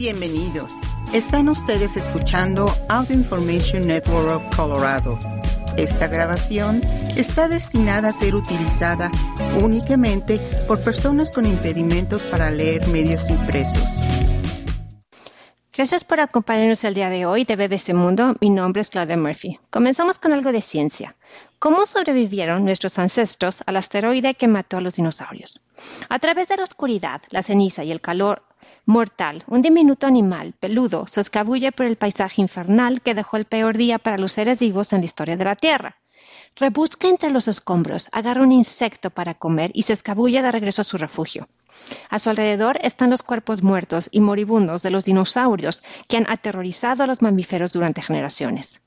Bienvenidos. Están ustedes escuchando Audio Information Network of Colorado. Esta grabación está destinada a ser utilizada únicamente por personas con impedimentos para leer medios impresos. Gracias por acompañarnos el día de hoy de BBC Mundo. Mi nombre es Claudia Murphy. Comenzamos con algo de ciencia. ¿Cómo sobrevivieron nuestros ancestros al asteroide que mató a los dinosaurios? A través de la oscuridad, la ceniza y el calor mortal, un diminuto animal peludo se escabulle por el paisaje infernal que dejó el peor día para los seres vivos en la historia de la Tierra. Rebusca entre los escombros, agarra un insecto para comer y se escabulle de regreso a su refugio. A su alrededor están los cuerpos muertos y moribundos de los dinosaurios que han aterrorizado a los mamíferos durante generaciones.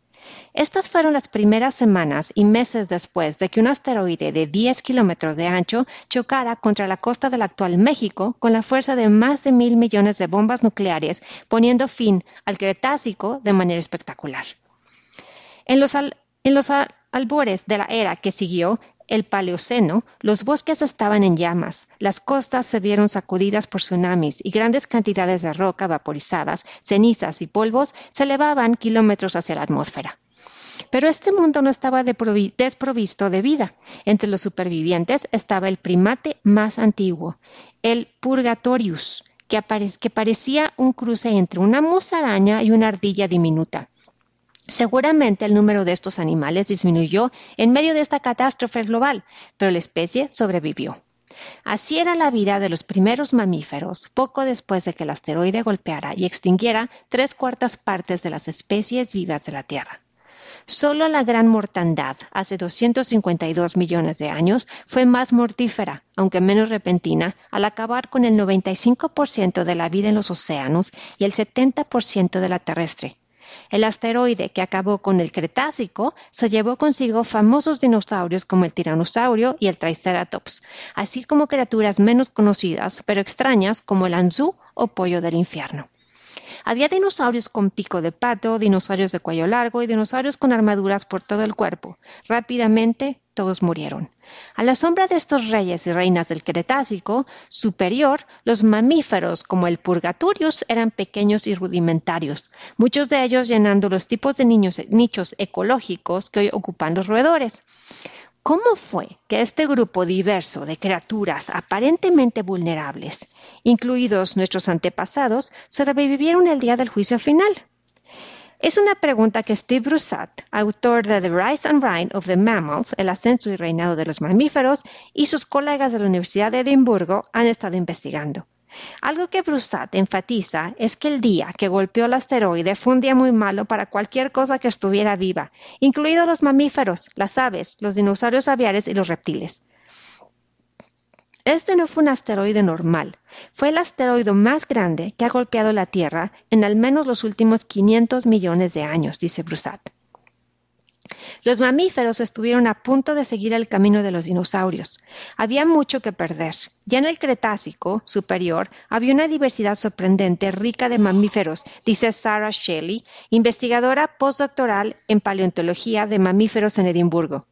Estas fueron las primeras semanas y meses después de que un asteroide de 10 kilómetros de ancho chocara contra la costa del actual México con la fuerza de más de mil millones de bombas nucleares, poniendo fin al Cretácico de manera espectacular. En los, en los albores de la era que siguió, el Paleoceno, los bosques estaban en llamas, las costas se vieron sacudidas por tsunamis y grandes cantidades de roca vaporizadas, cenizas y polvos se elevaban kilómetros hacia la atmósfera. Pero este mundo no estaba desprovisto de vida. Entre los supervivientes estaba el primate más antiguo, el Purgatorius, que, que parecía un cruce entre una musaraña y una ardilla diminuta. Seguramente el número de estos animales disminuyó en medio de esta catástrofe global, pero la especie sobrevivió. Así era la vida de los primeros mamíferos poco después de que el asteroide golpeara y extinguiera tres cuartas partes de las especies vivas de la Tierra. Solo la gran mortandad, hace 252 millones de años, fue más mortífera, aunque menos repentina, al acabar con el 95% de la vida en los océanos y el 70% de la terrestre, el asteroide que acabó con el Cretácico se llevó consigo famosos dinosaurios como el tiranosaurio y el Triceratops, así como criaturas menos conocidas pero extrañas como el anzú o pollo del infierno. Había dinosaurios con pico de pato, dinosaurios de cuello largo y dinosaurios con armaduras por todo el cuerpo. Rápidamente todos murieron. A la sombra de estos reyes y reinas del Cretácico superior, los mamíferos como el Purgaturius eran pequeños y rudimentarios, muchos de ellos llenando los tipos de nichos ecológicos que hoy ocupan los roedores. ¿Cómo fue que este grupo diverso de criaturas aparentemente vulnerables, incluidos nuestros antepasados, se revivieron el día del juicio final? Es una pregunta que Steve Broussard, autor de The Rise and Reign of the Mammals, El ascenso y reinado de los mamíferos, y sus colegas de la Universidad de Edimburgo han estado investigando. Algo que Broussard enfatiza es que el día que golpeó el asteroide fue un día muy malo para cualquier cosa que estuviera viva, incluidos los mamíferos, las aves, los dinosaurios aviares y los reptiles. Este no fue un asteroide normal, fue el asteroide más grande que ha golpeado la Tierra en al menos los últimos 500 millones de años, dice Broussard. Los mamíferos estuvieron a punto de seguir el camino de los dinosaurios. Había mucho que perder. Ya en el Cretácico superior había una diversidad sorprendente, rica de mamíferos, dice Sarah Shelley, investigadora postdoctoral en paleontología de mamíferos en Edimburgo.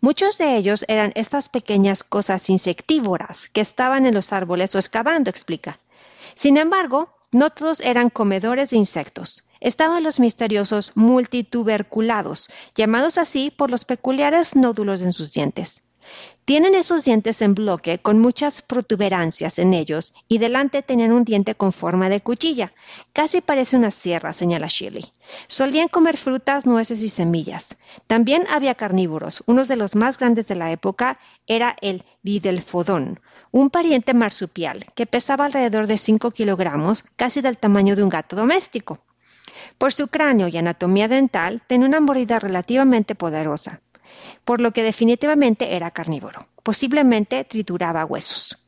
Muchos de ellos eran estas pequeñas cosas insectívoras que estaban en los árboles o excavando, explica. Sin embargo, no todos eran comedores de insectos estaban los misteriosos multituberculados, llamados así por los peculiares nódulos en sus dientes. Tienen esos dientes en bloque con muchas protuberancias en ellos y delante tenían un diente con forma de cuchilla. Casi parece una sierra, señala Shirley. Solían comer frutas, nueces y semillas. También había carnívoros. Uno de los más grandes de la época era el didelfodón, un pariente marsupial que pesaba alrededor de 5 kilogramos, casi del tamaño de un gato doméstico. Por su cráneo y anatomía dental, tenía una mordida relativamente poderosa, por lo que definitivamente era carnívoro. Posiblemente trituraba huesos.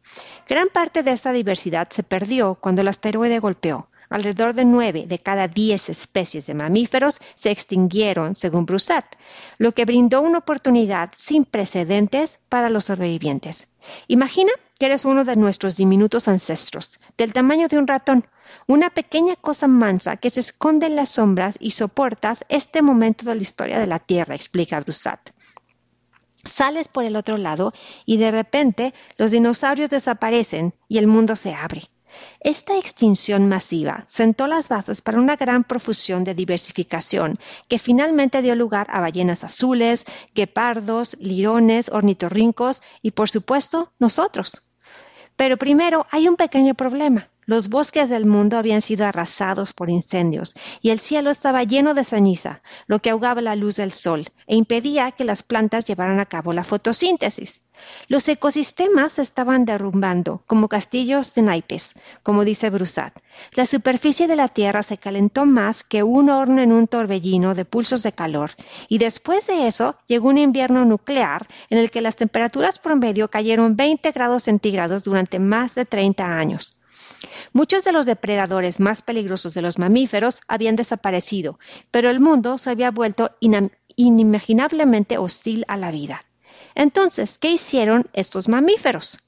Gran parte de esta diversidad se perdió cuando el asteroide golpeó. Alrededor de nueve de cada diez especies de mamíferos se extinguieron, según Broussard, lo que brindó una oportunidad sin precedentes para los sobrevivientes. Imagina que eres uno de nuestros diminutos ancestros, del tamaño de un ratón, una pequeña cosa mansa que se esconde en las sombras y soportas este momento de la historia de la Tierra, explica Broussard. Sales por el otro lado y de repente los dinosaurios desaparecen y el mundo se abre. Esta extinción masiva sentó las bases para una gran profusión de diversificación que finalmente dio lugar a ballenas azules, guepardos, lirones, ornitorrincos y, por supuesto, nosotros. Pero primero hay un pequeño problema. Los bosques del mundo habían sido arrasados por incendios y el cielo estaba lleno de ceniza, lo que ahogaba la luz del sol e impedía que las plantas llevaran a cabo la fotosíntesis. Los ecosistemas se estaban derrumbando como castillos de naipes, como dice Brusat. La superficie de la Tierra se calentó más que un horno en un torbellino de pulsos de calor, y después de eso llegó un invierno nuclear en el que las temperaturas promedio cayeron 20 grados centígrados durante más de 30 años. Muchos de los depredadores más peligrosos de los mamíferos habían desaparecido, pero el mundo se había vuelto inimaginablemente hostil a la vida. Entonces, ¿qué hicieron estos mamíferos?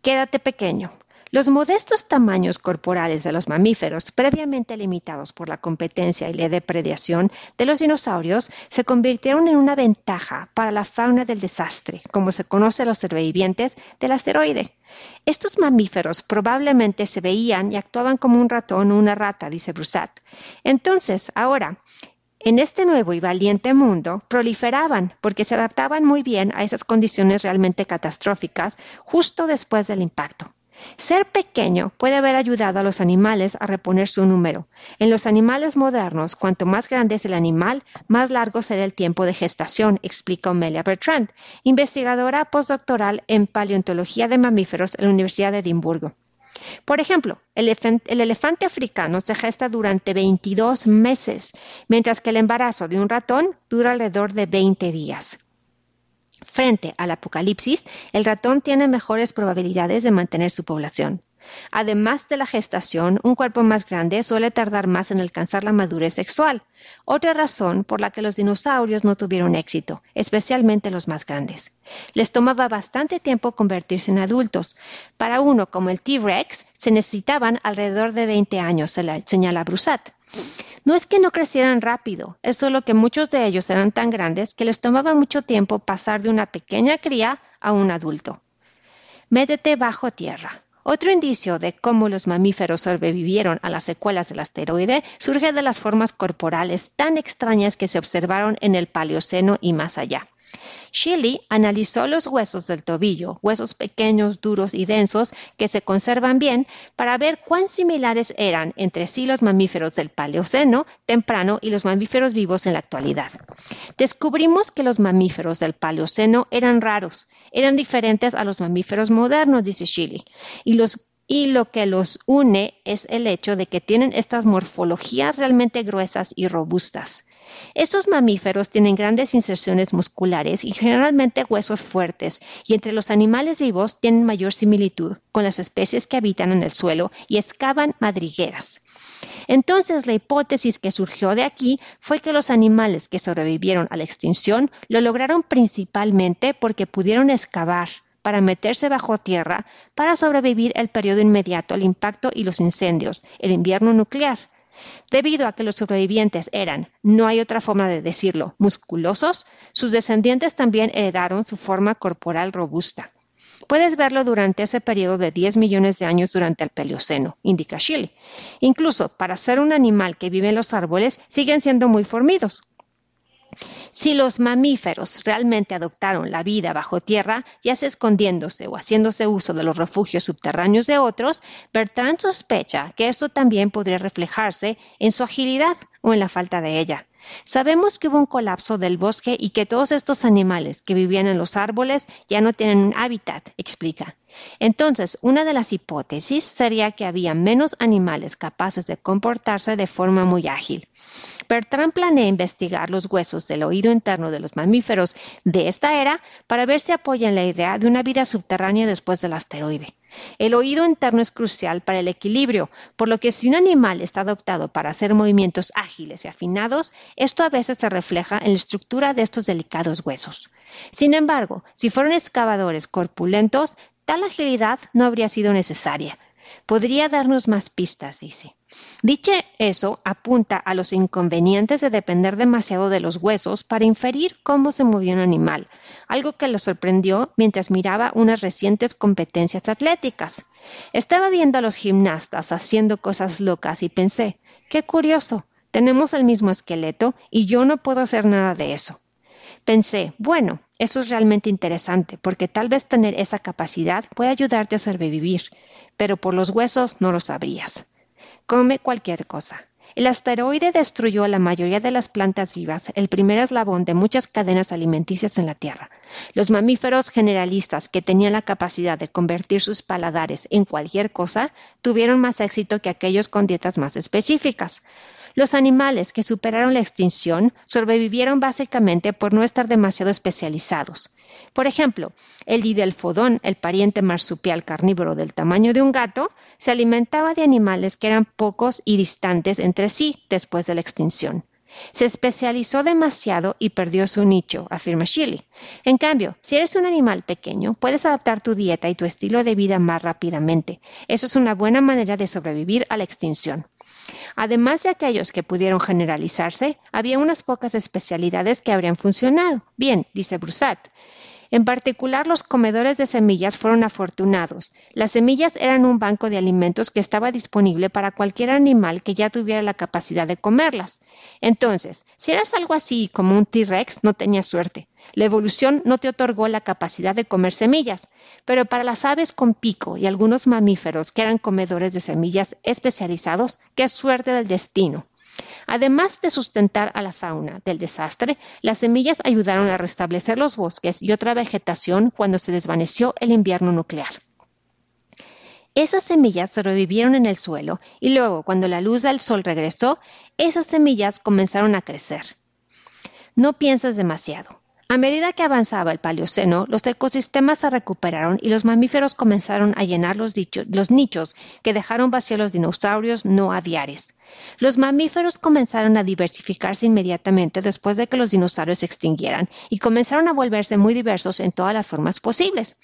Quédate pequeño. Los modestos tamaños corporales de los mamíferos, previamente limitados por la competencia y la depredación de los dinosaurios, se convirtieron en una ventaja para la fauna del desastre, como se conoce a los sobrevivientes del asteroide. Estos mamíferos probablemente se veían y actuaban como un ratón o una rata, dice Brusat. Entonces, ahora, en este nuevo y valiente mundo proliferaban porque se adaptaban muy bien a esas condiciones realmente catastróficas justo después del impacto. Ser pequeño puede haber ayudado a los animales a reponer su número. En los animales modernos, cuanto más grande es el animal, más largo será el tiempo de gestación, explica Omelia Bertrand, investigadora postdoctoral en paleontología de mamíferos en la Universidad de Edimburgo. Por ejemplo, el, elefante africano se gesta durante 22 meses, mientras que el embarazo de un ratón dura alrededor de 20 días. Frente al apocalipsis, el ratón tiene mejores probabilidades de mantener su población. Además de la gestación, un cuerpo más grande suele tardar más en alcanzar la madurez sexual, otra razón por la que los dinosaurios no tuvieron éxito, especialmente los más grandes. Les tomaba bastante tiempo convertirse en adultos. Para uno como el T-Rex se necesitaban alrededor de 20 años, señala Brusat. No es que no crecieran rápido, es solo que muchos de ellos eran tan grandes que les tomaba mucho tiempo pasar de una pequeña cría a un adulto. Métete bajo tierra. Otro indicio de cómo los mamíferos sobrevivieron a las secuelas del asteroide surge de las formas corporales tan extrañas que se observaron en el Paleoceno y más allá. Shelley analizó los huesos del tobillo, huesos pequeños, duros y densos que se conservan bien, para ver cuán similares eran entre sí los mamíferos del Paleoceno temprano y los mamíferos vivos en la actualidad. Descubrimos que los mamíferos del Paleoceno eran raros, eran diferentes a los mamíferos modernos, dice Shelley, y y lo que los une es el hecho de que tienen estas morfologías realmente gruesas y robustas. Estos mamíferos tienen grandes inserciones musculares y generalmente huesos fuertes, y entre los animales vivos tienen mayor similitud con las especies que habitan en el suelo y excavan madrigueras. Entonces, la hipótesis que surgió de aquí fue que los animales que sobrevivieron a la extinción lo lograron principalmente porque pudieron excavar para meterse bajo tierra para sobrevivir el periodo inmediato al impacto y los incendios, el invierno nuclear. Debido a que los sobrevivientes eran, no hay otra forma de decirlo, musculosos, sus descendientes también heredaron su forma corporal robusta. Puedes verlo durante ese periodo de 10 millones de años durante el Paleoceno, indica Shelley. Incluso para ser un animal que vive en los árboles, siguen siendo muy formidos. Si los mamíferos realmente adoptaron la vida bajo tierra, ya sea escondiéndose o haciéndose uso de los refugios subterráneos de otros, Bertrand sospecha que esto también podría reflejarse en su agilidad o en la falta de ella. Sabemos que hubo un colapso del bosque y que todos estos animales que vivían en los árboles ya no tienen un hábitat, explica. Entonces, una de las hipótesis sería que había menos animales capaces de comportarse de forma muy ágil. Bertrand planea investigar los huesos del oído interno de los mamíferos de esta era para ver si apoyan la idea de una vida subterránea después del asteroide. El oído interno es crucial para el equilibrio, por lo que si un animal está adoptado para hacer movimientos ágiles y afinados, esto a veces se refleja en la estructura de estos delicados huesos. Sin embargo, si fueron excavadores corpulentos, tal agilidad no habría sido necesaria. Podría darnos más pistas, dice. Dicho eso, apunta a los inconvenientes de depender demasiado de los huesos para inferir cómo se movió un animal, algo que lo sorprendió mientras miraba unas recientes competencias atléticas. Estaba viendo a los gimnastas haciendo cosas locas y pensé, qué curioso, tenemos el mismo esqueleto y yo no puedo hacer nada de eso. Pensé, bueno, eso es realmente interesante porque tal vez tener esa capacidad puede ayudarte a sobrevivir, pero por los huesos no lo sabrías. Come cualquier cosa. El asteroide destruyó a la mayoría de las plantas vivas, el primer eslabón de muchas cadenas alimenticias en la Tierra. Los mamíferos generalistas que tenían la capacidad de convertir sus paladares en cualquier cosa tuvieron más éxito que aquellos con dietas más específicas. Los animales que superaron la extinción sobrevivieron básicamente por no estar demasiado especializados. Por ejemplo, el didelfodón, el pariente marsupial carnívoro del tamaño de un gato, se alimentaba de animales que eran pocos y distantes entre sí después de la extinción. Se especializó demasiado y perdió su nicho, afirma Shirley. En cambio, si eres un animal pequeño, puedes adaptar tu dieta y tu estilo de vida más rápidamente. Eso es una buena manera de sobrevivir a la extinción. Además de aquellos que pudieron generalizarse, había unas pocas especialidades que habrían funcionado. Bien, dice Brusat. En particular, los comedores de semillas fueron afortunados. Las semillas eran un banco de alimentos que estaba disponible para cualquier animal que ya tuviera la capacidad de comerlas. Entonces, si eras algo así como un T-Rex, no tenías suerte. La evolución no te otorgó la capacidad de comer semillas, pero para las aves con pico y algunos mamíferos que eran comedores de semillas especializados, qué suerte del destino. Además de sustentar a la fauna del desastre, las semillas ayudaron a restablecer los bosques y otra vegetación cuando se desvaneció el invierno nuclear. Esas semillas sobrevivieron en el suelo y luego, cuando la luz del sol regresó, esas semillas comenzaron a crecer. No pienses demasiado. A medida que avanzaba el Paleoceno, los ecosistemas se recuperaron y los mamíferos comenzaron a llenar los, los, nichos que dejaron vacíos los dinosaurios no aviares. Los mamíferos comenzaron a diversificarse inmediatamente después de que los dinosaurios se extinguieran y comenzaron a volverse muy diversos en todas las formas posibles.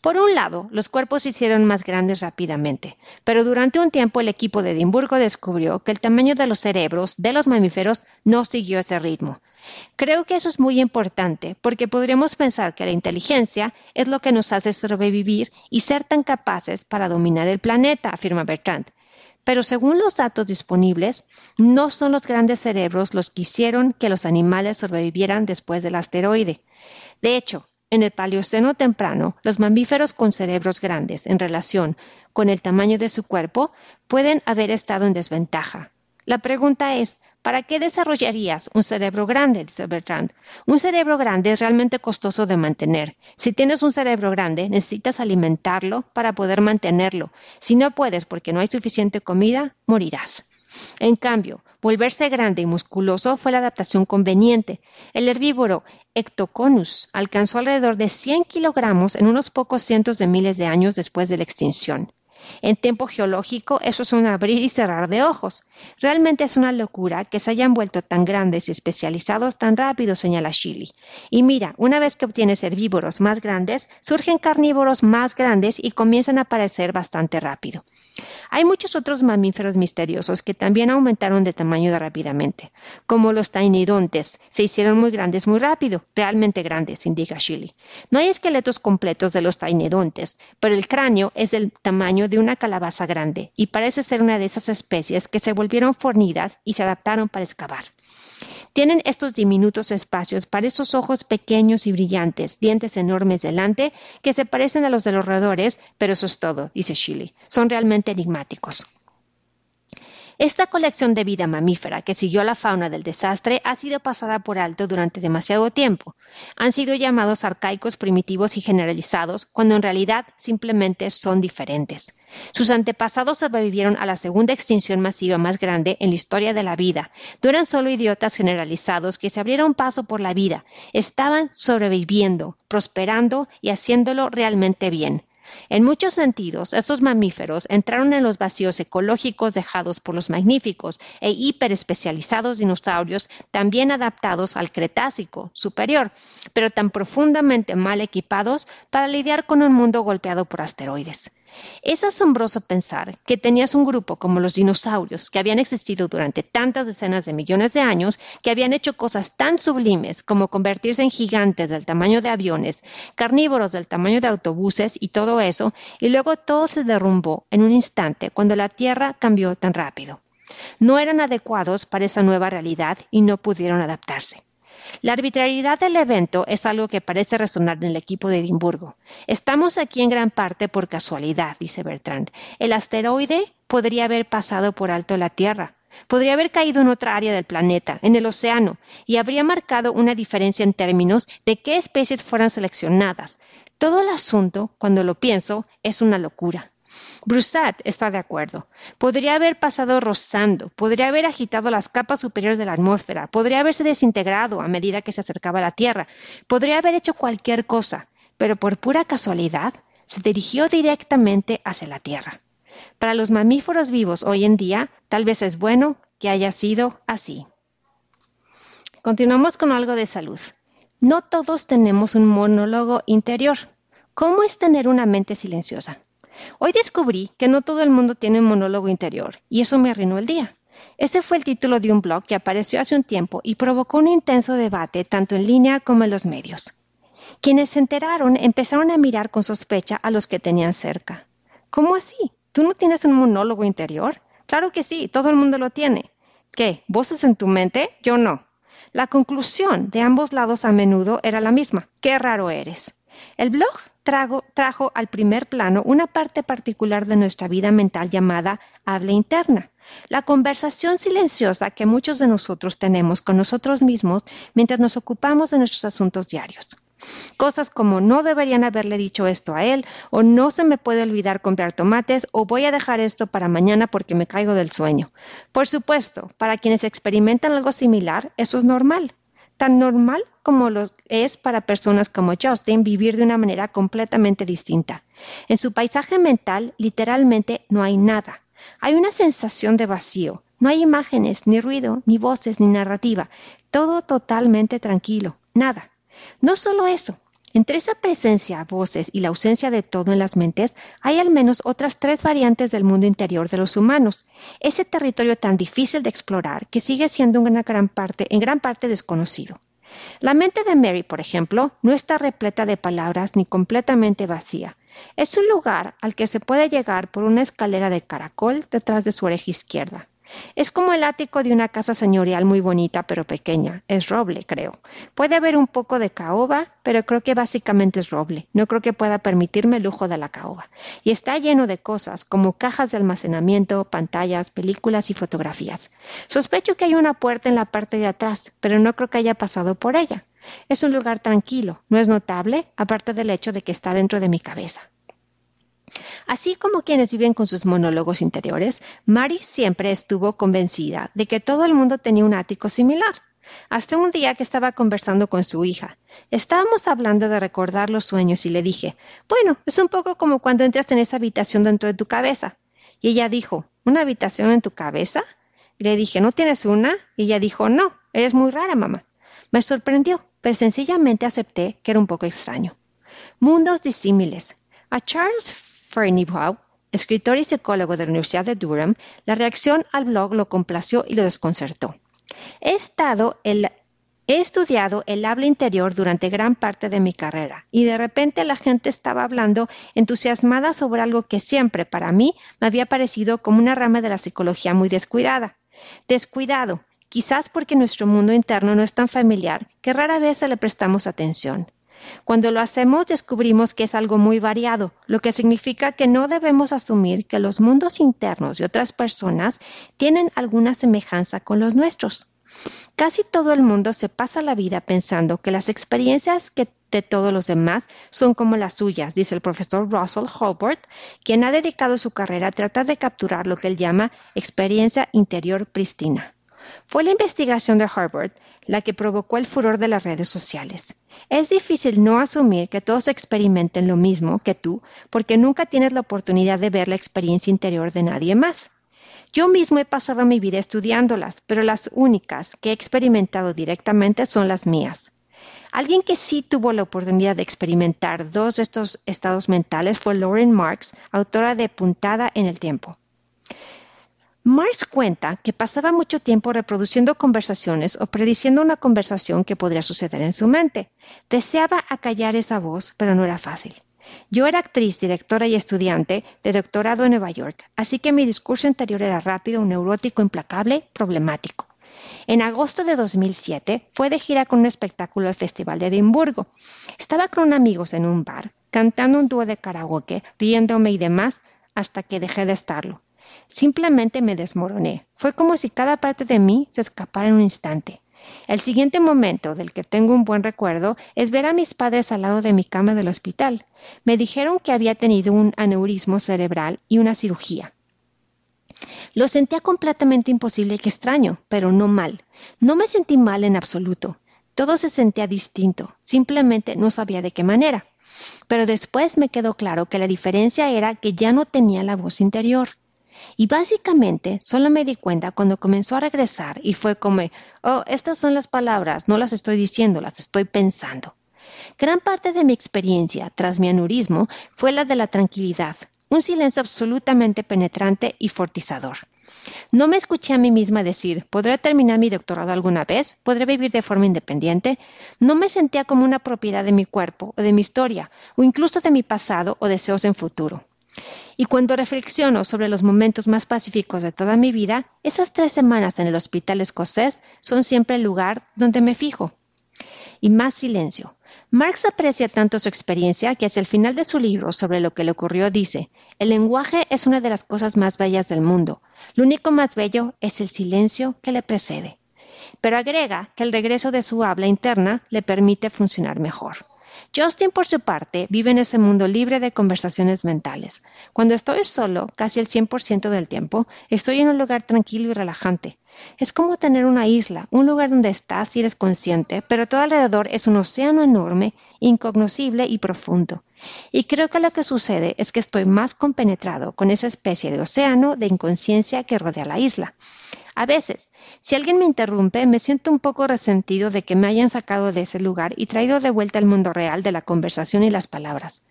Por un lado, los cuerpos se hicieron más grandes rápidamente, pero durante un tiempo el equipo de Edimburgo descubrió que el tamaño de los cerebros de los mamíferos no siguió ese ritmo. Creo que eso es muy importante porque podríamos pensar que la inteligencia es lo que nos hace sobrevivir y ser tan capaces para dominar el planeta, afirma Bertrand. Pero según los datos disponibles, no son los grandes cerebros los que hicieron que los animales sobrevivieran después del asteroide. De hecho, en el Paleoceno temprano, los mamíferos con cerebros grandes en relación con el tamaño de su cuerpo pueden haber estado en desventaja. La pregunta es, ¿Para qué desarrollarías un cerebro grande? dice Bertrand. Un cerebro grande es realmente costoso de mantener. Si tienes un cerebro grande, necesitas alimentarlo para poder mantenerlo. Si no puedes porque no hay suficiente comida, morirás. En cambio, volverse grande y musculoso fue la adaptación conveniente. El herbívoro Ectoconus alcanzó alrededor de 100 kilogramos en unos pocos cientos de miles de años después de la extinción. En tiempo geológico, eso es un abrir y cerrar de ojos. Realmente es una locura que se hayan vuelto tan grandes y especializados tan rápido, señala Shilly. Y mira, una vez que obtienes herbívoros más grandes, surgen carnívoros más grandes y comienzan a aparecer bastante rápido. Hay muchos otros mamíferos misteriosos que también aumentaron de tamaño rápidamente, como los tainidontes. Se hicieron muy grandes muy rápido, realmente grandes, indica Shilly. No hay esqueletos completos de los tainidontes, pero el cráneo es del tamaño de una calabaza grande y parece ser una de esas especies que se volvieron fornidas y se adaptaron para excavar. Tienen estos diminutos espacios para esos ojos pequeños y brillantes, dientes enormes delante, que se parecen a los de los roedores, pero eso es todo, dice Shilly. Son realmente enigmáticos. Esta colección de vida mamífera que siguió la fauna del desastre ha sido pasada por alto durante demasiado tiempo. Han sido llamados arcaicos primitivos y generalizados, cuando en realidad simplemente son diferentes. Sus antepasados sobrevivieron a la segunda extinción masiva más grande en la historia de la vida. No eran solo idiotas generalizados que se abrieron paso por la vida, estaban sobreviviendo, prosperando y haciéndolo realmente bien. En muchos sentidos, estos mamíferos entraron en los vacíos ecológicos dejados por los magníficos e hiperespecializados dinosaurios también adaptados al Cretácico superior, pero tan profundamente mal equipados para lidiar con un mundo golpeado por asteroides. Es asombroso pensar que tenías un grupo como los dinosaurios, que habían existido durante tantas decenas de millones de años, que habían hecho cosas tan sublimes como convertirse en gigantes del tamaño de aviones, carnívoros del tamaño de autobuses y todo eso, y luego todo se derrumbó en un instante cuando la Tierra cambió tan rápido. No eran adecuados para esa nueva realidad y no pudieron adaptarse. La arbitrariedad del evento es algo que parece resonar en el equipo de Edimburgo. Estamos aquí en gran parte por casualidad, dice Bertrand. El asteroide podría haber pasado por alto la Tierra. Podría haber caído en otra área del planeta, en el océano, y habría marcado una diferencia en términos de qué especies fueran seleccionadas. Todo el asunto, cuando lo pienso, es una locura. Broussard está de acuerdo. Podría haber pasado rozando, podría haber agitado las capas superiores de la atmósfera, podría haberse desintegrado a medida que se acercaba a la Tierra, podría haber hecho cualquier cosa, pero por pura casualidad se dirigió directamente hacia la Tierra. Para los mamíferos vivos hoy en día, tal vez es bueno que haya sido así. Continuamos con algo de salud. No todos tenemos un monólogo interior. ¿Cómo es tener una mente silenciosa? Hoy descubrí que no todo el mundo tiene un monólogo interior y eso me arruinó el día. Ese fue el título de un blog que apareció hace un tiempo y provocó un intenso debate tanto en línea como en los medios. Quienes se enteraron empezaron a mirar con sospecha a los que tenían cerca. ¿Cómo así? ¿Tú no tienes un monólogo interior? Claro que sí, todo el mundo lo tiene. ¿Qué? ¿Voces en tu mente? Yo no. La conclusión de ambos lados a menudo era la misma. Qué raro eres. El blog trajo al primer plano una parte particular de nuestra vida mental llamada habla interna, la conversación silenciosa que muchos de nosotros tenemos con nosotros mismos mientras nos ocupamos de nuestros asuntos diarios. Cosas como no deberían haberle dicho esto a él, o no se me puede olvidar comprar tomates, o voy a dejar esto para mañana porque me caigo del sueño. Por supuesto, para quienes experimentan algo similar, eso es normal tan normal como lo es para personas como Justin vivir de una manera completamente distinta. En su paisaje mental, literalmente, no hay nada. Hay una sensación de vacío. No hay imágenes, ni ruido, ni voces, ni narrativa. Todo totalmente tranquilo. Nada. No solo eso, entre esa presencia, voces y la ausencia de todo en las mentes, hay al menos otras tres variantes del mundo interior de los humanos. Ese territorio tan difícil de explorar que sigue siendo en gran parte, en gran parte desconocido. La mente de Mary, por ejemplo, no está repleta de palabras ni completamente vacía. Es un lugar al que se puede llegar por una escalera de caracol detrás de su oreja izquierda. Es como el ático de una casa señorial muy bonita pero pequeña. Es roble, creo. Puede haber un poco de caoba, pero creo que básicamente es roble. No creo que pueda permitirme el lujo de la caoba. Y está lleno de cosas, como cajas de almacenamiento, pantallas, películas y fotografías. Sospecho que hay una puerta en la parte de atrás, pero no creo que haya pasado por ella. Es un lugar tranquilo, no es notable, aparte del hecho de que está dentro de mi cabeza. Así como quienes viven con sus monólogos interiores, Mary siempre estuvo convencida de que todo el mundo tenía un ático similar. Hasta un día que estaba conversando con su hija. Estábamos hablando de recordar los sueños y le dije, bueno, es un poco como cuando entras en esa habitación dentro de tu cabeza. Y ella dijo, ¿una habitación en tu cabeza? Y le dije, ¿no tienes una? Y ella dijo, no, eres muy rara, mamá. Me sorprendió, pero sencillamente acepté que era un poco extraño. Mundos disímiles. A Charles Fernibau, escritor y psicólogo de la Universidad de Durham, la reacción al blog lo complació y lo desconcertó. He He estudiado el habla interior durante gran parte de mi carrera y de repente la gente estaba hablando entusiasmada sobre algo que siempre para mí me había parecido como una rama de la psicología muy descuidada. Descuidado, quizás porque nuestro mundo interno no es tan familiar que rara vez se le prestamos atención. Cuando lo hacemos descubrimos que es algo muy variado, lo que significa que no debemos asumir que los mundos internos de otras personas tienen alguna semejanza con los nuestros. Casi todo el mundo se pasa la vida pensando que las experiencias de todos los demás son como las suyas, dice el profesor Russell Hobart, quien ha dedicado su carrera a tratar de capturar lo que él llama experiencia interior pristina. Fue la investigación de Harvard la que provocó el furor de las redes sociales. Es difícil no asumir que todos experimenten lo mismo que tú porque nunca tienes la oportunidad de ver la experiencia interior de nadie más. Yo mismo he pasado mi vida estudiándolas, pero las únicas que he experimentado directamente son las mías. Alguien que sí tuvo la oportunidad de experimentar dos de estos estados mentales fue Lauren Marks, autora de Puntada en el Tiempo. Marx cuenta que pasaba mucho tiempo reproduciendo conversaciones o prediciendo una conversación que podría suceder en su mente. Deseaba acallar esa voz, pero no era fácil. Yo era actriz, directora y estudiante de doctorado en Nueva York, así que mi discurso interior era rápido, neurótico, implacable, problemático. En agosto de 2007 fue de gira con un espectáculo al Festival de Edimburgo. Estaba con amigos en un bar, cantando un dúo de karaoke, riéndome y demás, hasta que dejé de estarlo. Simplemente me desmoroné. Fue como si cada parte de mí se escapara en un instante. El siguiente momento del que tengo un buen recuerdo es ver a mis padres al lado de mi cama del hospital. Me dijeron que había tenido un aneurismo cerebral y una cirugía. Lo sentía completamente imposible y extraño, pero no mal. No me sentí mal en absoluto. Todo se sentía distinto, simplemente no sabía de qué manera. Pero después me quedó claro que la diferencia era que ya no tenía la voz interior. Y básicamente solo me di cuenta cuando comenzó a regresar y fue como, oh, estas son las palabras, no las estoy diciendo, las estoy pensando. Gran parte de mi experiencia tras mi anurismo fue la de la tranquilidad, un silencio absolutamente penetrante y fortizador. No me escuché a mí misma decir, ¿podré terminar mi doctorado alguna vez? ¿Podré vivir de forma independiente? No me sentía como una propiedad de mi cuerpo o de mi historia, o incluso de mi pasado o deseos en futuro. Y cuando reflexiono sobre los momentos más pacíficos de toda mi vida, esas tres semanas en el hospital escocés son siempre el lugar donde me fijo. Y más silencio. Marx aprecia tanto su experiencia que hacia el final de su libro sobre lo que le ocurrió dice, el lenguaje es una de las cosas más bellas del mundo. Lo único más bello es el silencio que le precede. Pero agrega que el regreso de su habla interna le permite funcionar mejor. Justin, por su parte, vive en ese mundo libre de conversaciones mentales. Cuando estoy solo, casi el 100% del tiempo, estoy en un lugar tranquilo y relajante. Es como tener una isla, un lugar donde estás y eres consciente, pero todo alrededor es un océano enorme, incognoscible y profundo. Y creo que lo que sucede es que estoy más compenetrado con esa especie de océano de inconsciencia que rodea la isla. A veces, si alguien me interrumpe, me siento un poco resentido de que me hayan sacado de ese lugar y traído de vuelta al mundo real de la conversación y las palabras.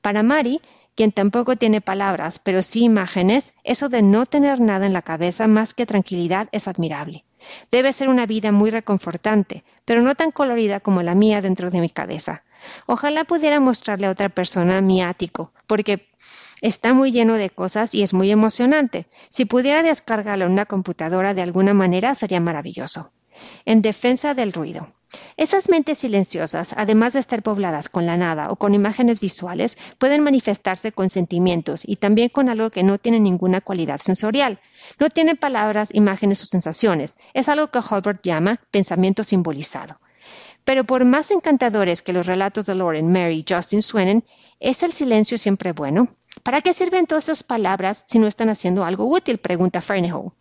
Para Mari, quien tampoco tiene palabras, pero sí imágenes, eso de no tener nada en la cabeza más que tranquilidad es admirable. Debe ser una vida muy reconfortante, pero no tan colorida como la mía dentro de mi cabeza. Ojalá pudiera mostrarle a otra persona mi ático, porque está muy lleno de cosas y es muy emocionante. Si pudiera descargarlo en una computadora de alguna manera sería maravilloso. En defensa del ruido. Esas mentes silenciosas, además de estar pobladas con la nada o con imágenes visuales, pueden manifestarse con sentimientos y también con algo que no tiene ninguna cualidad sensorial. No tienen palabras, imágenes o sensaciones. Es algo que Holbert llama pensamiento simbolizado. Pero por más encantadores que los relatos de Lauren, Mary y Justin suenen, ¿es el silencio siempre bueno? ¿Para qué sirven todas esas palabras si no están haciendo algo útil? pregunta Fernehoe.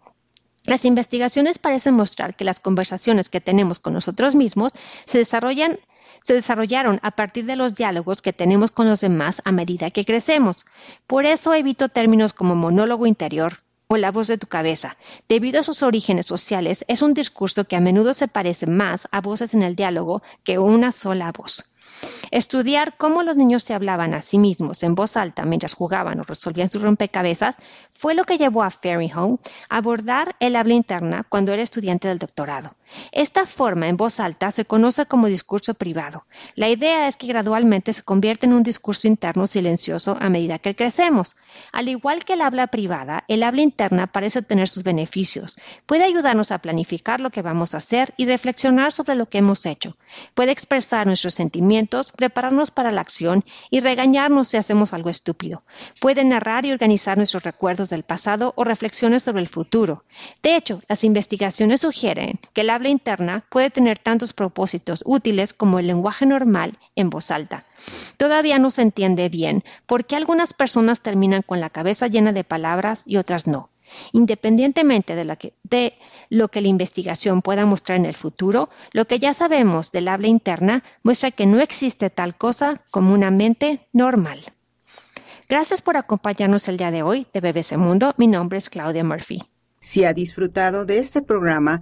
Las investigaciones parecen mostrar que las conversaciones que tenemos con nosotros mismos se desarrollan se desarrollaron a partir de los diálogos que tenemos con los demás a medida que crecemos. Por eso evito términos como monólogo interior, o la voz de tu cabeza. Debido a sus orígenes sociales, es un discurso que a menudo se parece más a voces en el diálogo que una sola voz. Estudiar cómo los niños se hablaban a sí mismos en voz alta mientras jugaban o resolvían sus rompecabezas fue lo que llevó a Home a abordar el habla interna cuando era estudiante del doctorado. Esta forma en voz alta se conoce como discurso privado. La idea es que gradualmente se convierte en un discurso interno silencioso a medida que crecemos. Al igual que el habla privada, el habla interna parece tener sus beneficios. Puede ayudarnos a planificar lo que vamos a hacer y reflexionar sobre lo que hemos hecho. Puede expresar nuestros sentimientos, prepararnos para la acción y regañarnos si hacemos algo estúpido. Puede narrar y organizar nuestros recuerdos del pasado o reflexiones sobre el futuro. De hecho, las investigaciones sugieren que la habla interna puede tener tantos propósitos útiles como el lenguaje normal en voz alta. Todavía no se entiende bien por qué algunas personas terminan con la cabeza llena de palabras y otras no. Independientemente de, de, lo que la investigación pueda mostrar en el futuro, lo que ya sabemos del habla interna muestra que no existe tal cosa como una mente normal. Gracias por acompañarnos el día de hoy de BBC Mundo. Mi nombre es Claudia Murphy. Si ha disfrutado de este programa,